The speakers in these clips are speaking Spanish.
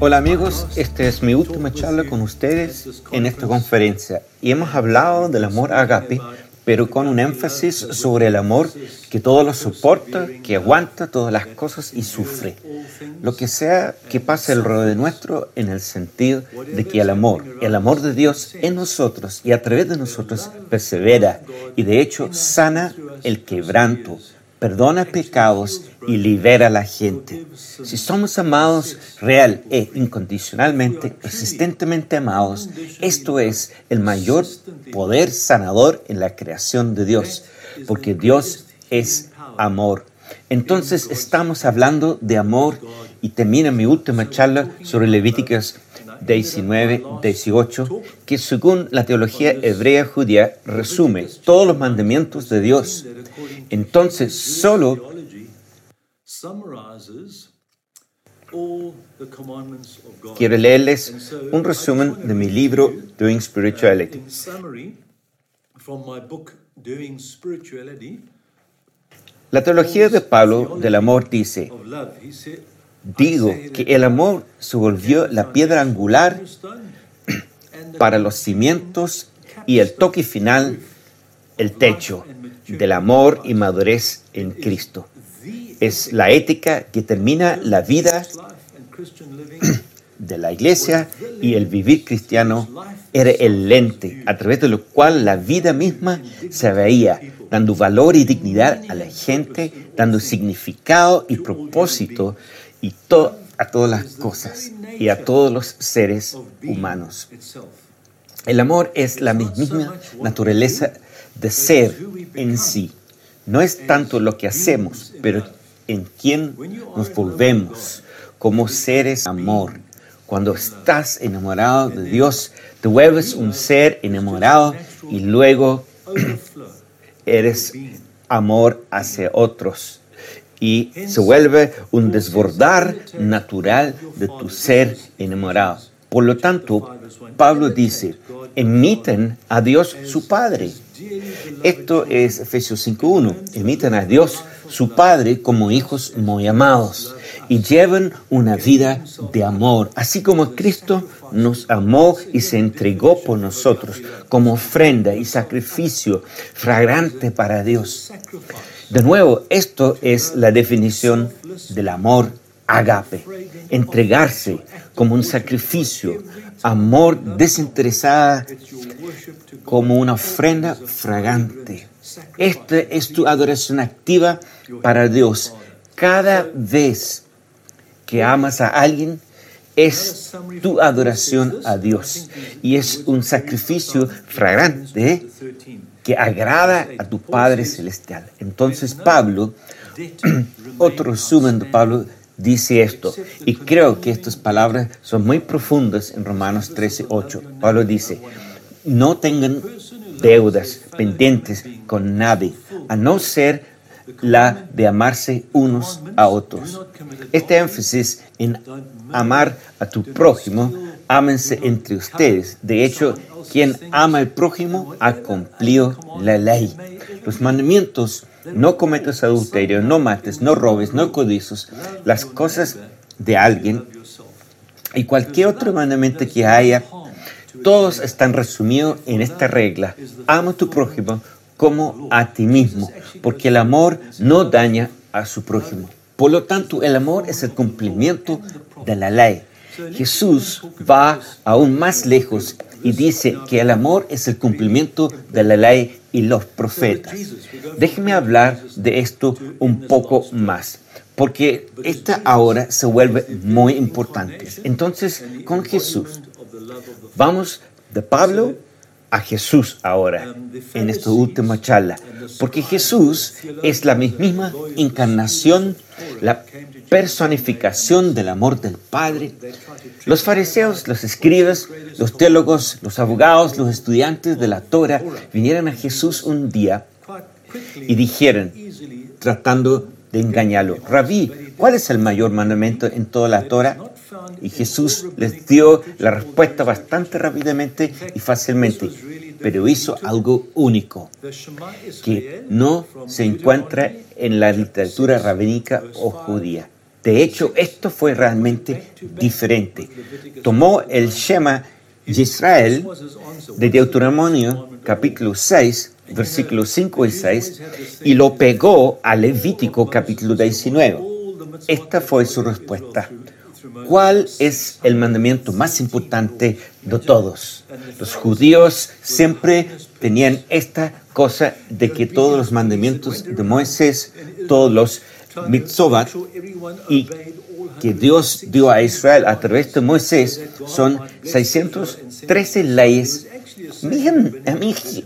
Hola amigos, esta es mi última charla con ustedes en esta conferencia. Y hemos hablado del amor agape, pero con un énfasis sobre el amor que todo lo soporta, que aguanta todas las cosas y sufre. Lo que sea que pase alrededor de nuestro en el sentido de que el amor, el amor de Dios en nosotros y a través de nosotros persevera y de hecho sana el quebranto, perdona pecados y libera a la gente. Si somos amados real e incondicionalmente, persistentemente amados, esto es el mayor poder sanador en la creación de Dios, porque Dios es amor. Entonces estamos hablando de amor y termina mi última charla sobre Levíticos 19, 18, que según la teología hebrea judía resume todos los mandamientos de Dios. Entonces, solo quiero leerles un resumen de mi libro Doing Spirituality. La teología de Pablo del amor dice, Digo que el amor se volvió la piedra angular para los cimientos y el toque final, el techo del amor y madurez en Cristo. Es la ética que termina la vida de la iglesia y el vivir cristiano era el lente a través de lo cual la vida misma se veía, dando valor y dignidad a la gente, dando significado y propósito y a todas las cosas y a todos los seres humanos. El amor es la misma naturaleza de ser en sí. No es tanto lo que hacemos, pero en quién nos volvemos como seres amor. Cuando estás enamorado de Dios, te vuelves un ser enamorado y luego eres amor hacia otros y se vuelve un desbordar natural de tu ser enamorado. Por lo tanto, Pablo dice, emiten a Dios su Padre. Esto es Efesios 5.1. Emiten a Dios su Padre como hijos muy amados y lleven una vida de amor, así como Cristo nos amó y se entregó por nosotros como ofrenda y sacrificio fragrante para Dios. De nuevo, esto es la definición del amor agape, entregarse como un sacrificio, amor desinteresada como una ofrenda fragante. Esta es tu adoración activa para Dios. Cada vez que amas a alguien, es tu adoración a Dios y es un sacrificio fragante que agrada a tu Padre Celestial. Entonces Pablo, otro resumen de Pablo, dice esto, y creo que estas palabras son muy profundas en Romanos 13, 8. Pablo dice, no tengan deudas pendientes con nadie, a no ser la de amarse unos a otros. Este énfasis en amar a tu prójimo, ámense entre ustedes. De hecho, quien ama al prójimo ha cumplido la ley. Los mandamientos, no cometas adulterio, no mates, no robes, no codizos, las cosas de alguien y cualquier otro mandamiento que haya, todos están resumidos en esta regla. Ama a tu prójimo como a ti mismo, porque el amor no daña a su prójimo. Por lo tanto, el amor es el cumplimiento de la ley. Jesús va aún más lejos y dice que el amor es el cumplimiento de la ley y los profetas. Déjeme hablar de esto un poco más, porque esta ahora se vuelve muy importante. Entonces, con Jesús, vamos de Pablo a Jesús ahora en esta última charla, porque Jesús es la misma encarnación, la personificación del amor del Padre. Los fariseos, los escribas, los teólogos, los abogados, los estudiantes de la Torah vinieron a Jesús un día y dijeron, tratando de engañarlo, Rabí, ¿cuál es el mayor mandamiento en toda la Torah? Y Jesús les dio la respuesta bastante rápidamente y fácilmente, pero hizo algo único que no se encuentra en la literatura rabínica o judía. De hecho, esto fue realmente diferente. Tomó el Shema de Israel de Deuteronomio capítulo 6, versículos 5 y 6, y lo pegó a Levítico capítulo 19. Esta fue su respuesta. ¿Cuál es el mandamiento más importante de todos? Los judíos siempre tenían esta cosa de que todos los mandamientos de Moisés, todos los mitzvot y que Dios dio a Israel a través de Moisés son 613 leyes.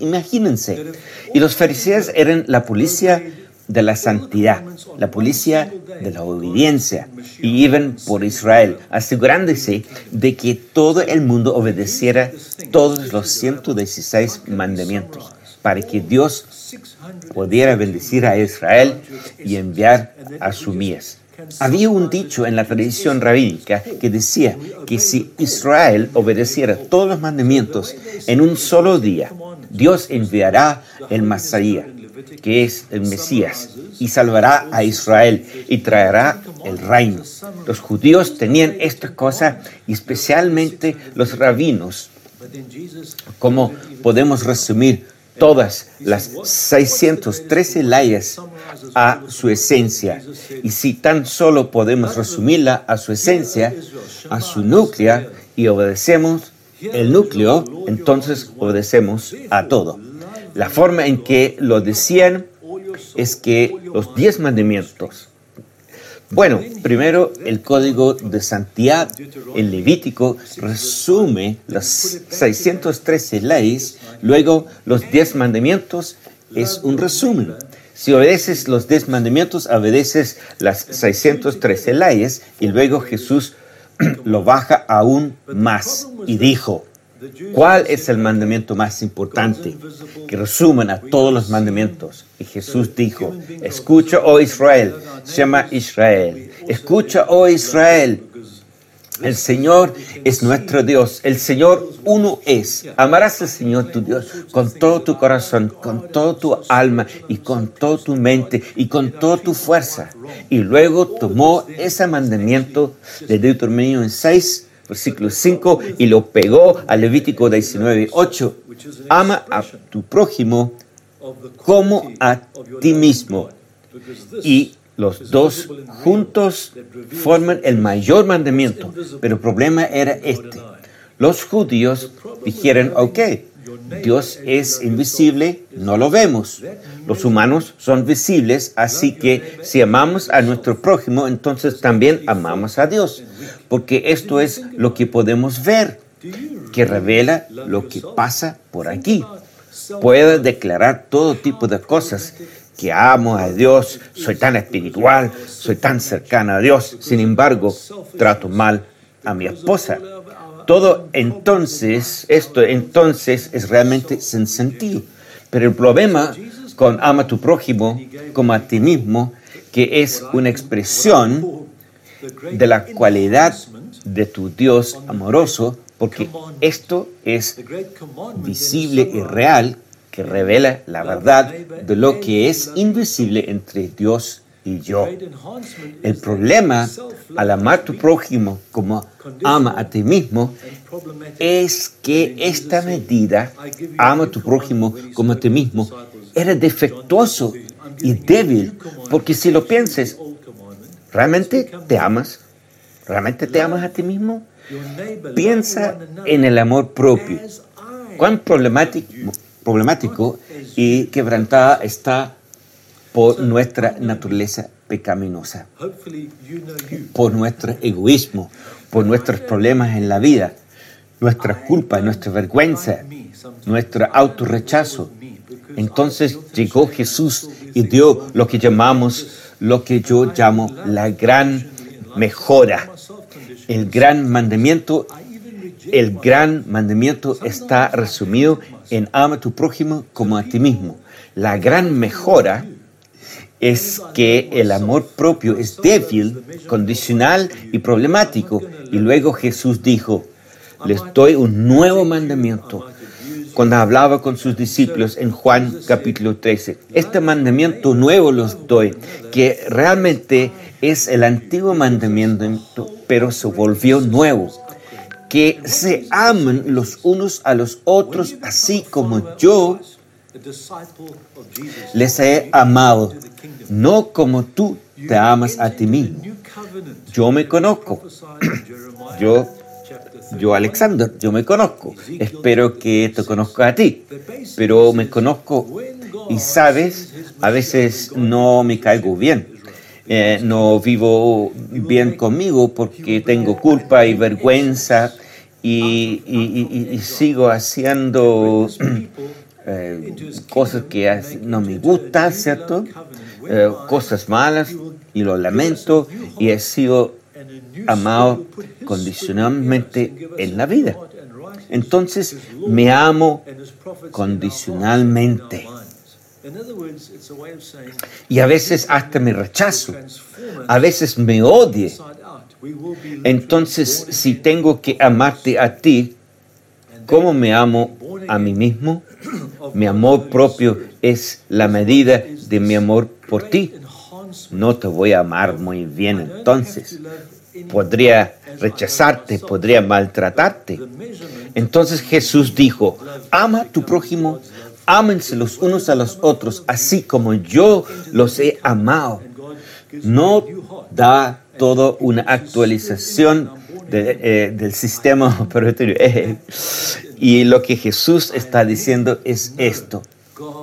Imagínense. Y los fariseos eran la policía de la santidad, la policía de la obediencia, y iban por Israel, asegurándose de que todo el mundo obedeciera todos los 116 mandamientos, para que Dios pudiera bendecir a Israel y enviar a su mies. Había un dicho en la tradición rabínica que decía que si Israel obedeciera todos los mandamientos en un solo día, Dios enviará el Masías, que es el Mesías, y salvará a Israel y traerá el reino. Los judíos tenían esta cosa y especialmente los rabinos. ¿Cómo podemos resumir todas las 613 leyes a su esencia. Y si tan solo podemos resumirla a su esencia, a su núcleo, y obedecemos el núcleo, entonces obedecemos a todo. La forma en que lo decían es que los diez mandamientos bueno, primero el código de santidad, el Levítico, resume las 613 leyes, luego los 10 mandamientos es un resumen. Si obedeces los 10 mandamientos, obedeces las 613 leyes y luego Jesús lo baja aún más y dijo, ¿Cuál es el mandamiento más importante que resumen a todos los mandamientos? Y Jesús dijo, escucha, oh Israel, llama Israel, escucha, oh Israel, el Señor es nuestro Dios. El Señor uno es. Amarás al Señor tu Dios con todo tu corazón, con toda tu alma y con toda tu mente y con toda tu fuerza. Y luego tomó ese mandamiento de Deuteronomio en 6 versículo 5, y lo pegó a Levítico 19, 8. Ama a tu prójimo como a ti mismo. Y los dos juntos forman el mayor mandamiento. Pero el problema era este. Los judíos dijeron, ok, Dios es invisible, no lo vemos. Los humanos son visibles, así que si amamos a nuestro prójimo, entonces también amamos a Dios, porque esto es lo que podemos ver, que revela lo que pasa por aquí. Puedo declarar todo tipo de cosas, que amo a Dios, soy tan espiritual, soy tan cercana a Dios, sin embargo, trato mal a mi esposa todo entonces, esto entonces es realmente sin sentido. Pero el problema con ama a tu prójimo como a ti mismo, que es una expresión de la cualidad de tu Dios amoroso, porque esto es visible y real, que revela la verdad de lo que es invisible entre Dios y yo. El problema al amar a tu prójimo como ama a ti mismo es que esta medida, ama a tu prójimo como a ti mismo, era defectuoso y débil, porque si lo piensas, ¿realmente te amas? ¿Realmente te amas a ti mismo? Piensa en el amor propio. Cuán problemático y quebrantada está por nuestra naturaleza pecaminosa, por nuestro egoísmo, por nuestros problemas en la vida, nuestra culpa, nuestra vergüenza, nuestro autorrechazo. Entonces llegó Jesús y dio lo que llamamos, lo que yo llamo la gran mejora. El gran mandamiento, el gran mandamiento está resumido en ama a tu prójimo como a ti mismo. La gran mejora es que el amor propio es débil, condicional y problemático. Y luego Jesús dijo, les doy un nuevo mandamiento. cuando hablaba con sus discípulos en Juan capítulo 13. Este mandamiento nuevo los doy, que realmente es el antiguo mandamiento, pero se volvió nuevo. Que se amen los unos a los otros, así como yo les he amado, no como tú te amas a ti mismo. Yo me conozco. Yo yo, Alexander, yo me conozco. Espero que te conozca a ti. Pero me conozco y sabes, a veces no me caigo bien. Eh, no vivo bien conmigo porque tengo culpa y vergüenza y, sigo haciendo eh, cosas que no me gustan, ¿cierto? Eh, cosas malas y lo lamento y he sido amado condicionalmente en la vida. Entonces me amo condicionalmente. Y a veces hasta me rechazo, a veces me odie. Entonces, si tengo que amarte a ti, ¿cómo me amo a mí mismo? Mi amor propio es la medida de mi amor por ti. No te voy a amar muy bien entonces, podría rechazarte, podría maltratarte. Entonces Jesús dijo, ama a tu prójimo, ámense los unos a los otros, así como yo los he amado. No da todo una actualización eh, del sistema operatorio. y lo que Jesús está diciendo es esto.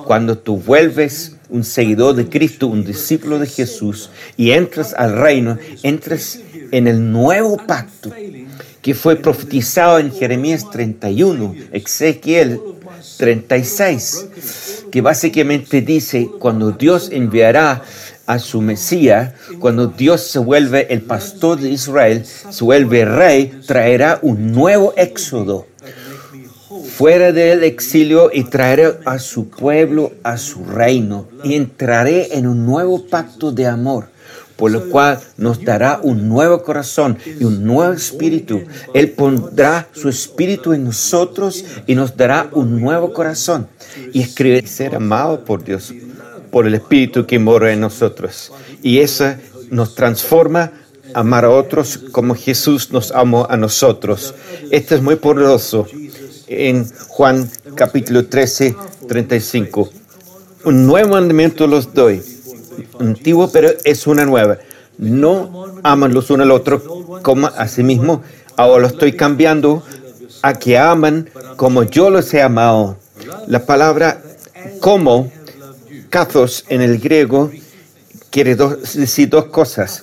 Cuando tú vuelves un seguidor de Cristo, un discípulo de Jesús, y entras al reino, entras en el nuevo pacto que fue profetizado en Jeremías 31, Ezequiel 36, que básicamente dice, cuando Dios enviará a su Mesías, cuando Dios se vuelve el pastor de Israel, se vuelve rey, traerá un nuevo éxodo fuera del exilio y traeré a su pueblo a su reino y entraré en un nuevo pacto de amor por lo cual nos dará un nuevo corazón y un nuevo espíritu. Él pondrá su espíritu en nosotros y nos dará un nuevo corazón. Y escribe ser amado por Dios, por el espíritu que mora en nosotros. Y eso nos transforma a amar a otros como Jesús nos amó a nosotros. Esto es muy poderoso. En Juan capítulo 13, 35. Un nuevo mandamiento los doy antiguo, pero es una nueva. No aman los unos al otro como a sí mismo. Ahora lo estoy cambiando a que aman como yo los he amado. La palabra como, kathos en el griego, quiere decir dos cosas.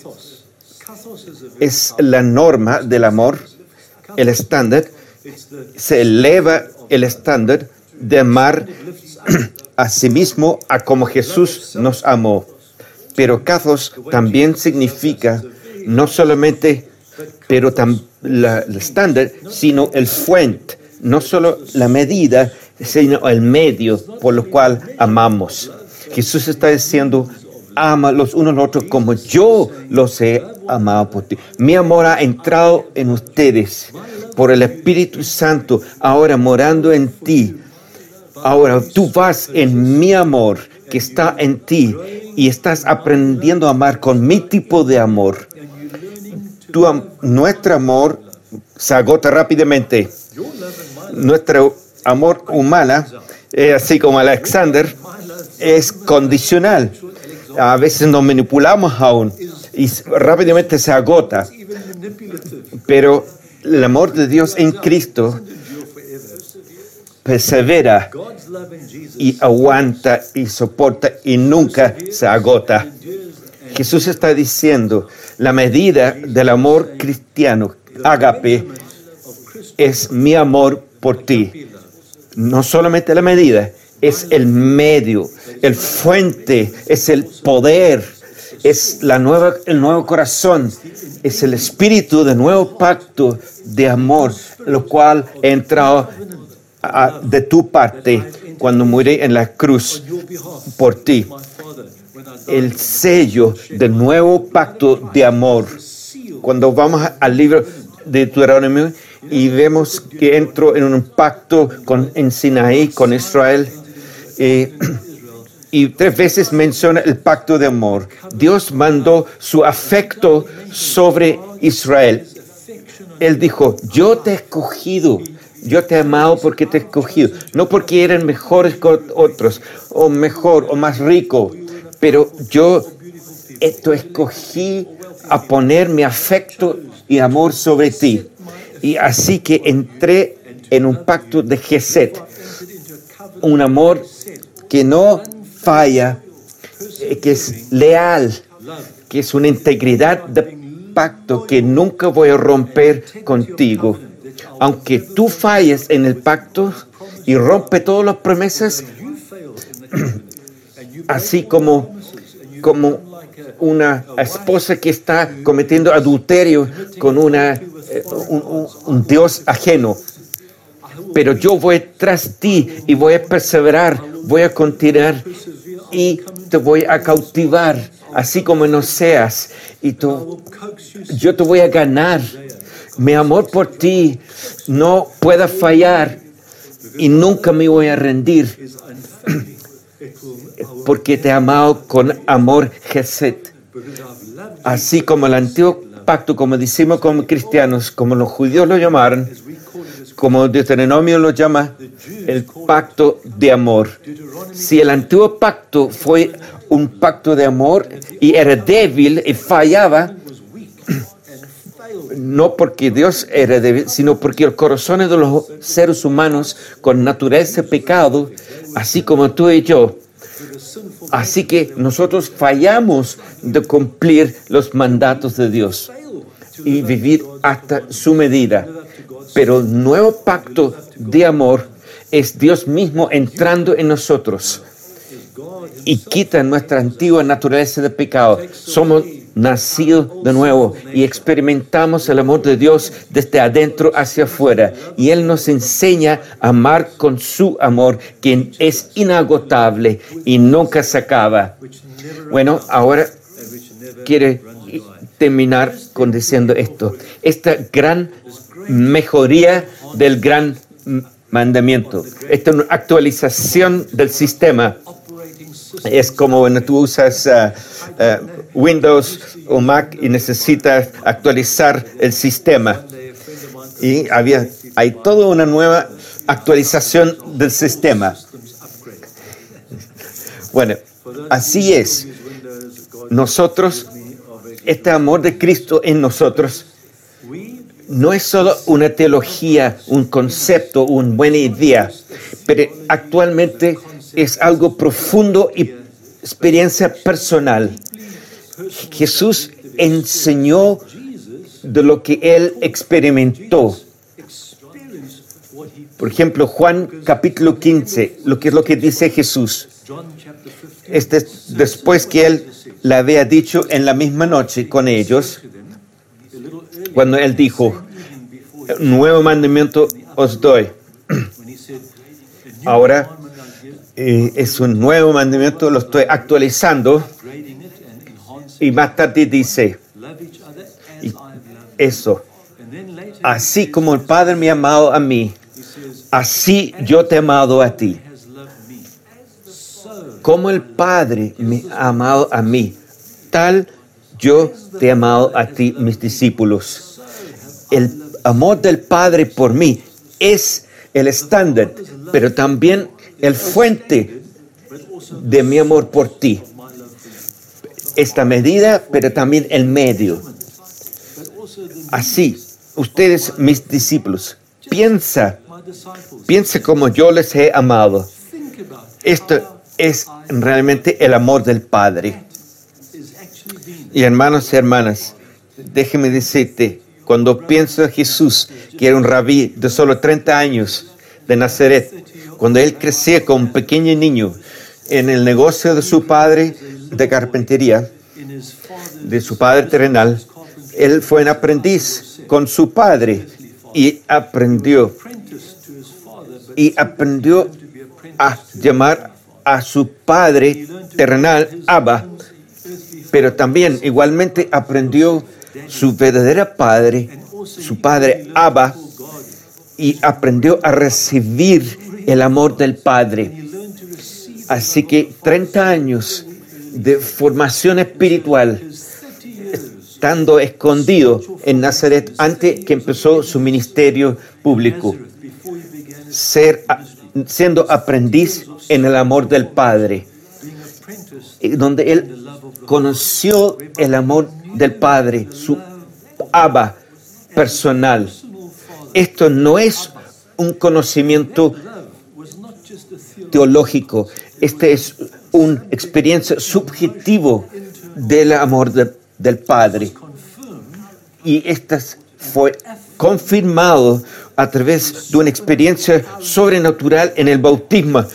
Es la norma del amor, el estándar. Se eleva el estándar de amar a sí mismo a como Jesús nos amó. Pero Kathos también significa no solamente, pero el estándar, sino el fuente, no solo la medida, sino el medio por lo cual amamos. Jesús está diciendo, ama los unos a los otros como yo los he amado por ti. Mi amor ha entrado en ustedes por el Espíritu Santo, ahora morando en ti. Ahora tú vas en mi amor que está en ti y estás aprendiendo a amar con mi tipo de amor, nuestro amor se agota rápidamente. Nuestro amor humano, así como Alexander, es condicional. A veces nos manipulamos aún y rápidamente se agota. Pero el amor de Dios en Cristo persevera y aguanta y soporta y nunca se agota. Jesús está diciendo, la medida del amor cristiano, agape, es mi amor por ti. No solamente la medida, es el medio, el fuente, es el poder, es la nueva, el nuevo corazón, es el espíritu de nuevo pacto de amor, lo cual ha entrado de tu parte cuando muere en la cruz por ti. El sello del nuevo pacto de amor. Cuando vamos al libro de Deuteronomio, y vemos que entró en un pacto con, en Sinaí con Israel. Eh, y tres veces menciona el pacto de amor. Dios mandó su afecto sobre Israel. Él dijo, yo te he escogido, yo te he amado porque te he escogido, no porque eran mejores que otros, o mejor, o más rico, pero yo te escogí a poner mi afecto y amor sobre ti. Y así que entré en un pacto de Geset, un amor que no falla, eh, que es leal, que es una integridad de pacto que nunca voy a romper contigo. Aunque tú falles en el pacto y rompe todas las promesas, así como, como una esposa que está cometiendo adulterio con una, eh, un, Dios ajeno. Pero yo voy tras ti y voy a perseverar, voy a continuar y te voy a cautivar, así como no seas. Y tú, yo te voy a ganar. Mi amor por ti no pueda fallar y nunca me voy a rendir porque te he amado con amor Geset. Así como el antiguo pacto, como decimos como cristianos, como los judíos lo llamaron, como Deuteronomio lo llama, el pacto de amor. Si el antiguo pacto fue un pacto de amor y era débil y fallaba, no porque Dios era débil, sino porque los corazones de los seres humanos con naturaleza pecado, así como tú y yo, Así que nosotros fallamos de cumplir los mandatos de Dios y vivir hasta su medida. Pero el nuevo pacto de amor es Dios mismo entrando en nosotros y quita nuestra antigua naturaleza de pecado. Somos nacidos de nuevo y experimentamos el amor de Dios desde adentro hacia afuera. Y Él nos enseña a amar con su amor, que es inagotable y nunca se acaba. Bueno, ahora quiere terminar con diciendo esto. Esta gran mejoría del gran mandamiento, esta actualización del sistema es como cuando tú usas uh, uh, Windows o Mac y necesitas actualizar el sistema. Y había, hay toda una nueva actualización del sistema. Bueno, así es. Nosotros, este amor de Cristo en nosotros, no es solo una teología, un concepto, una buena idea, pero actualmente es algo profundo y experiencia personal. Jesús enseñó de lo que él experimentó. Por ejemplo, Juan capítulo 15, lo que es lo que dice Jesús. Este, después que él le había dicho en la misma noche con ellos, cuando él dijo, nuevo mandamiento os doy. Ahora eh, es un nuevo mandamiento, lo estoy actualizando. Y más tarde dice, eso, así como el Padre me ha amado a mí, así yo te he amado a ti. Como el Padre me ha amado a mí, tal yo te he amado a ti, mis discípulos. El amor del Padre por mí es el estándar, pero también el fuente de mi amor por ti. Esta medida, pero también el medio. Así, ustedes, mis discípulos, piensa, piensa como yo les he amado. Esto es realmente el amor del Padre. Y hermanos y hermanas, déjeme decirte, cuando pienso en Jesús, que era un rabí de solo 30 años de Nazaret, cuando él crecía como un pequeño niño en el negocio de su padre de carpintería, de su padre terrenal, él fue un aprendiz con su padre y aprendió y aprendió a llamar a su padre terrenal Abba, pero también igualmente aprendió su verdadero padre, su padre Abba, y aprendió a recibir el amor del Padre. Así que 30 años de formación espiritual, estando escondido en Nazaret antes que empezó su ministerio público, ser, siendo aprendiz en el amor del Padre, donde él conoció el amor del Padre, su Abba personal. Esto no es un conocimiento teológico, este es una experiencia subjetivo del amor del Padre. Y esto fue confirmado a través de una experiencia sobrenatural en el bautismo,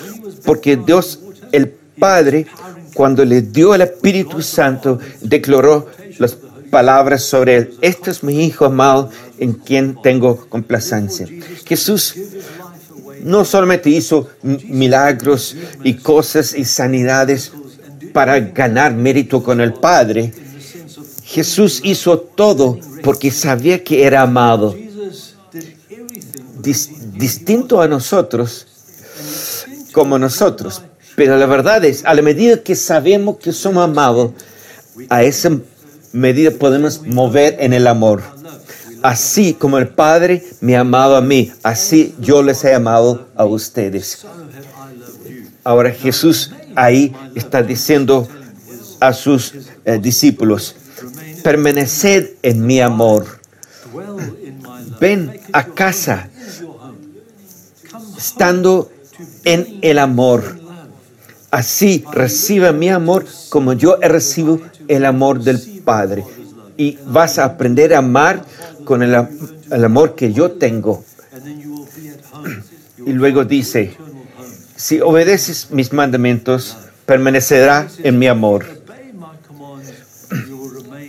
porque Dios, el Padre, cuando le dio el Espíritu Santo, declaró las palabras sobre él. Este es mi Hijo amado en quien tengo complacencia. Jesús no solamente hizo milagros y cosas y sanidades para ganar mérito con el Padre, Jesús hizo todo porque sabía que era amado. Distinto a nosotros, como nosotros. Pero la verdad es, a la medida que sabemos que somos amados, a esa medida podemos mover en el amor. Así como el Padre me ha amado a mí, así yo les he amado a ustedes. Ahora Jesús ahí está diciendo a sus eh, discípulos, permaneced en mi amor. Ven a casa estando en el amor. Así reciba mi amor como yo he recibido el amor del Padre. Y vas a aprender a amar con el, amor que yo tengo. Y luego dice, si obedeces mis mandamientos, permanecerá en mi amor.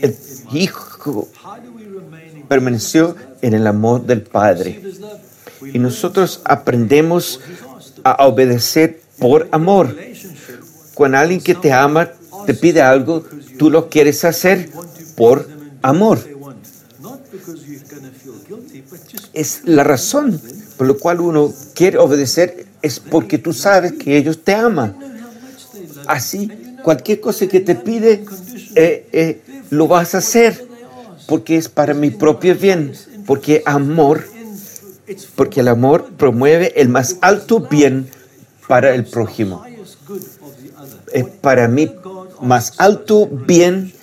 El Hijo permaneció en el amor del Padre. Y nosotros aprendemos a obedecer por amor. Cuando alguien que te ama te pide algo, tú lo quieres hacer por amor es la razón por la cual uno quiere obedecer, es porque tú sabes que ellos te aman. Así, cualquier cosa que te pide, eh, eh, lo vas a hacer, porque es para mi propio bien, porque amor, porque el amor promueve el más alto bien para el prójimo. Es para mí más alto bien,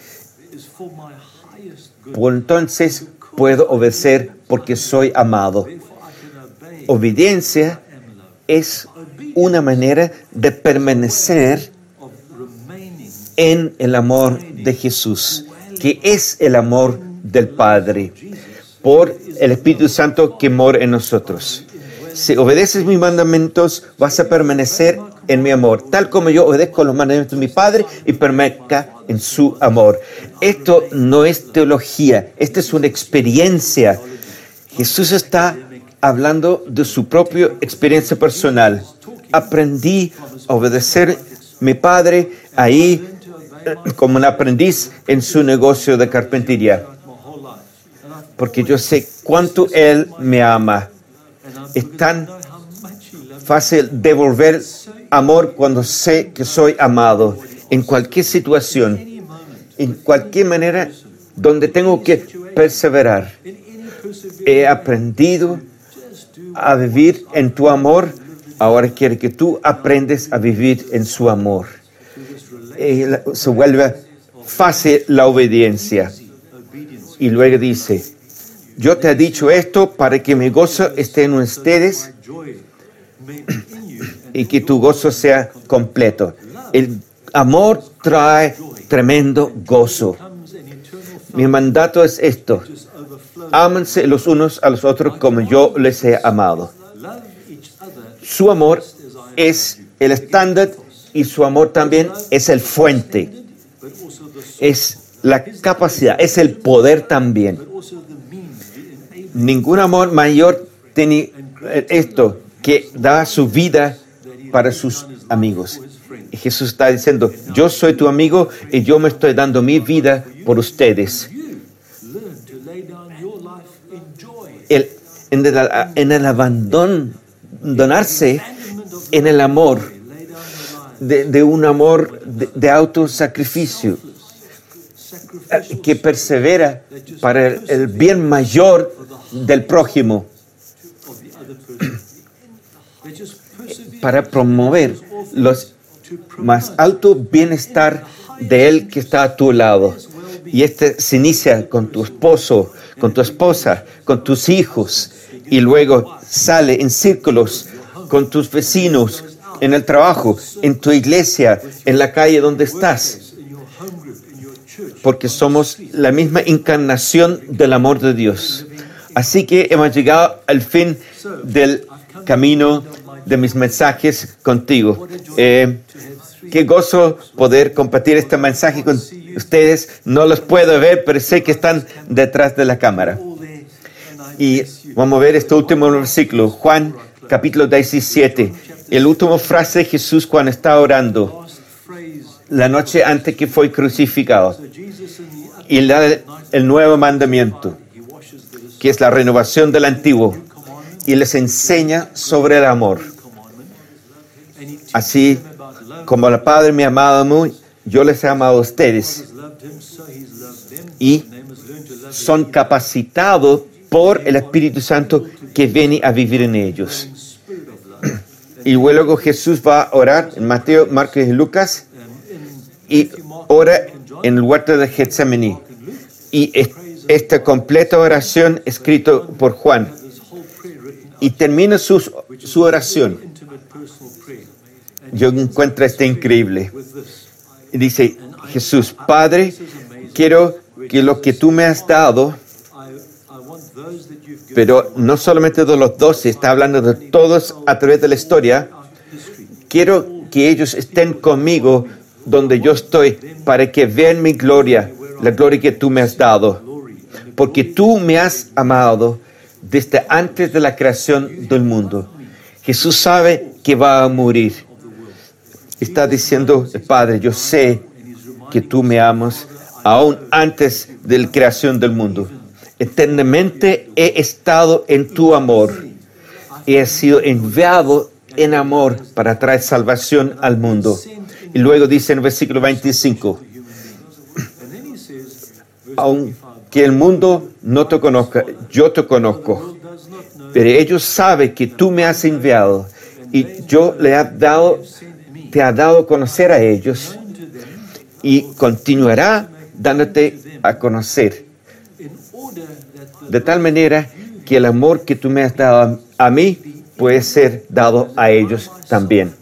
por entonces puedo obedecer porque soy amado. Obediencia es una manera de permanecer en el amor de Jesús, que es el amor del Padre, por el Espíritu Santo que mora en nosotros. Si obedeces mis mandamientos, vas a permanecer en mi amor, tal como yo obedezco los mandamientos de mi Padre y permanezca en su amor. Esto no es teología, esta es una experiencia Jesús está hablando de su propia experiencia personal. Aprendí a obedecer a mi padre ahí eh, como un aprendiz en su negocio de carpintería. Porque yo sé cuánto Él me ama. Es tan fácil devolver amor cuando sé que soy amado. En cualquier situación, en cualquier manera donde tengo que perseverar he aprendido a vivir en tu amor, ahora quiere que tú aprendes a vivir en su amor. se vuelve fácil la obediencia. Y luego dice, yo te he dicho esto para que mi gozo esté en ustedes y que tu gozo sea completo. El amor trae tremendo gozo. Mi mandato es esto, Ámense los unos a los otros como yo les he amado. Su amor es el estándar y su amor también es el fuente. Es la capacidad, es el poder también. Ningún amor mayor tiene esto que da su vida para sus amigos. Jesús está diciendo, yo soy tu amigo y yo me estoy dando mi vida por ustedes. en el, en el abandono, donarse en el amor, de, un amor de, de autosacrificio, que persevera para el, bien mayor del prójimo, para promover los más alto bienestar de él que está a tu lado. Y este se inicia con tu esposo, con tu esposa, con tus hijos, y luego sale en círculos con tus vecinos, en el trabajo, en tu iglesia, en la calle donde estás. Porque somos la misma encarnación del amor de Dios. Así que hemos llegado al fin del camino de mis mensajes contigo. Eh, qué gozo poder compartir este mensaje con ustedes. No los puedo ver, pero sé que están detrás de la cámara. Y vamos a ver este último versículo, Juan capítulo 17. El último frase de Jesús cuando está orando, la noche antes que fue crucificado. Y da el nuevo mandamiento, que es la renovación del antiguo. Y les enseña sobre el amor. Así como el Padre me ha amado mí, yo les he amado a ustedes. Y son capacitados por el Espíritu Santo que viene a vivir en ellos. Y luego Jesús va a orar en Mateo, Marcos y Lucas y ora en el huerto de Getsemaní. Y esta completa oración escrito por Juan. Y termina su, su oración. Yo encuentro este increíble. Dice Jesús, Padre, quiero que lo que tú me has dado, pero no solamente de los doce, está hablando de todos a través de la historia. Quiero que ellos estén conmigo donde yo estoy para que vean mi gloria, la gloria que tú me has dado. Porque tú me has amado desde antes de la creación del mundo. Jesús sabe que va a morir. Está diciendo, Padre, yo sé que tú me amas aún antes de la creación del mundo. Eternamente he estado en tu amor. He sido enviado en amor para traer salvación al mundo. Y luego dice en el versículo 25, aunque el mundo no te conozca, yo te conozco. Pero ellos saben que tú me has enviado y yo le he dado, te ha dado a conocer a ellos y continuará dándote a conocer de tal manera que el amor que tú me has dado a mí puede ser dado a ellos también.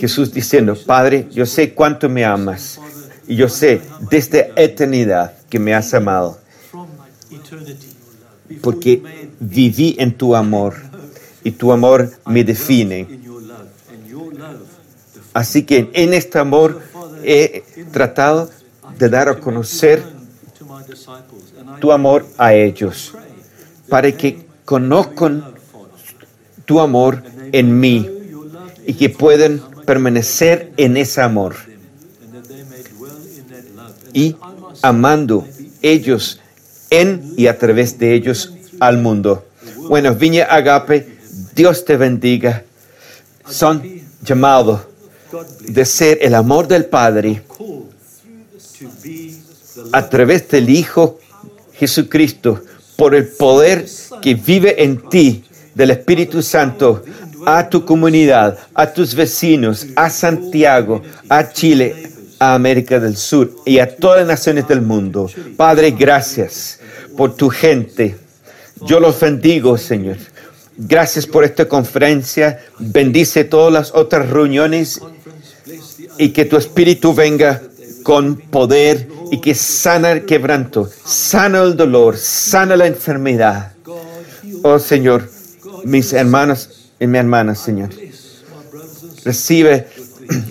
Jesús diciendo, Padre, yo sé cuánto me amas y yo sé desde eternidad que me has amado, porque viví en tu amor y tu amor me define. Así que en este amor he tratado de dar a conocer tu amor a ellos, para que conozcan tu amor en mí y que puedan permanecer en ese amor y amando ellos en y a través de ellos al mundo. Bueno, Viña Agape, Dios te bendiga. Son llamados de ser el amor del Padre a través del Hijo Jesucristo, por el poder que vive en ti del Espíritu Santo, a tu comunidad, a tus vecinos, a Santiago, a Chile, a América del Sur y a todas las naciones del mundo. Padre, gracias por tu gente. Yo los bendigo, Señor. Gracias por esta conferencia. Bendice todas las otras reuniones y que tu Espíritu venga con poder y que sana el quebranto, sana el dolor, sana la enfermedad. Oh Señor, mis hermanos y mi hermana, Señor, recibe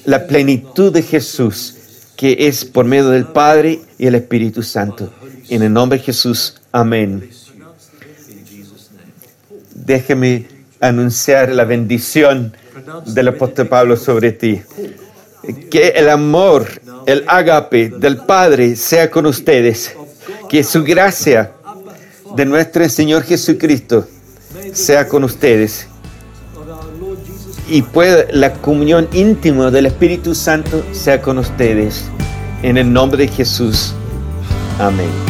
la plenitud de Jesús que es por medio del Padre y el Espíritu Santo. En el nombre de Jesús, amén. Déjeme anunciar la bendición del apóstol Pablo sobre ti. Que el amor el agape del Padre sea con ustedes. Que su gracia de nuestro Señor Jesucristo sea con ustedes y pueda la comunión íntima del Espíritu Santo sea con ustedes. En el nombre de Jesús. Amén.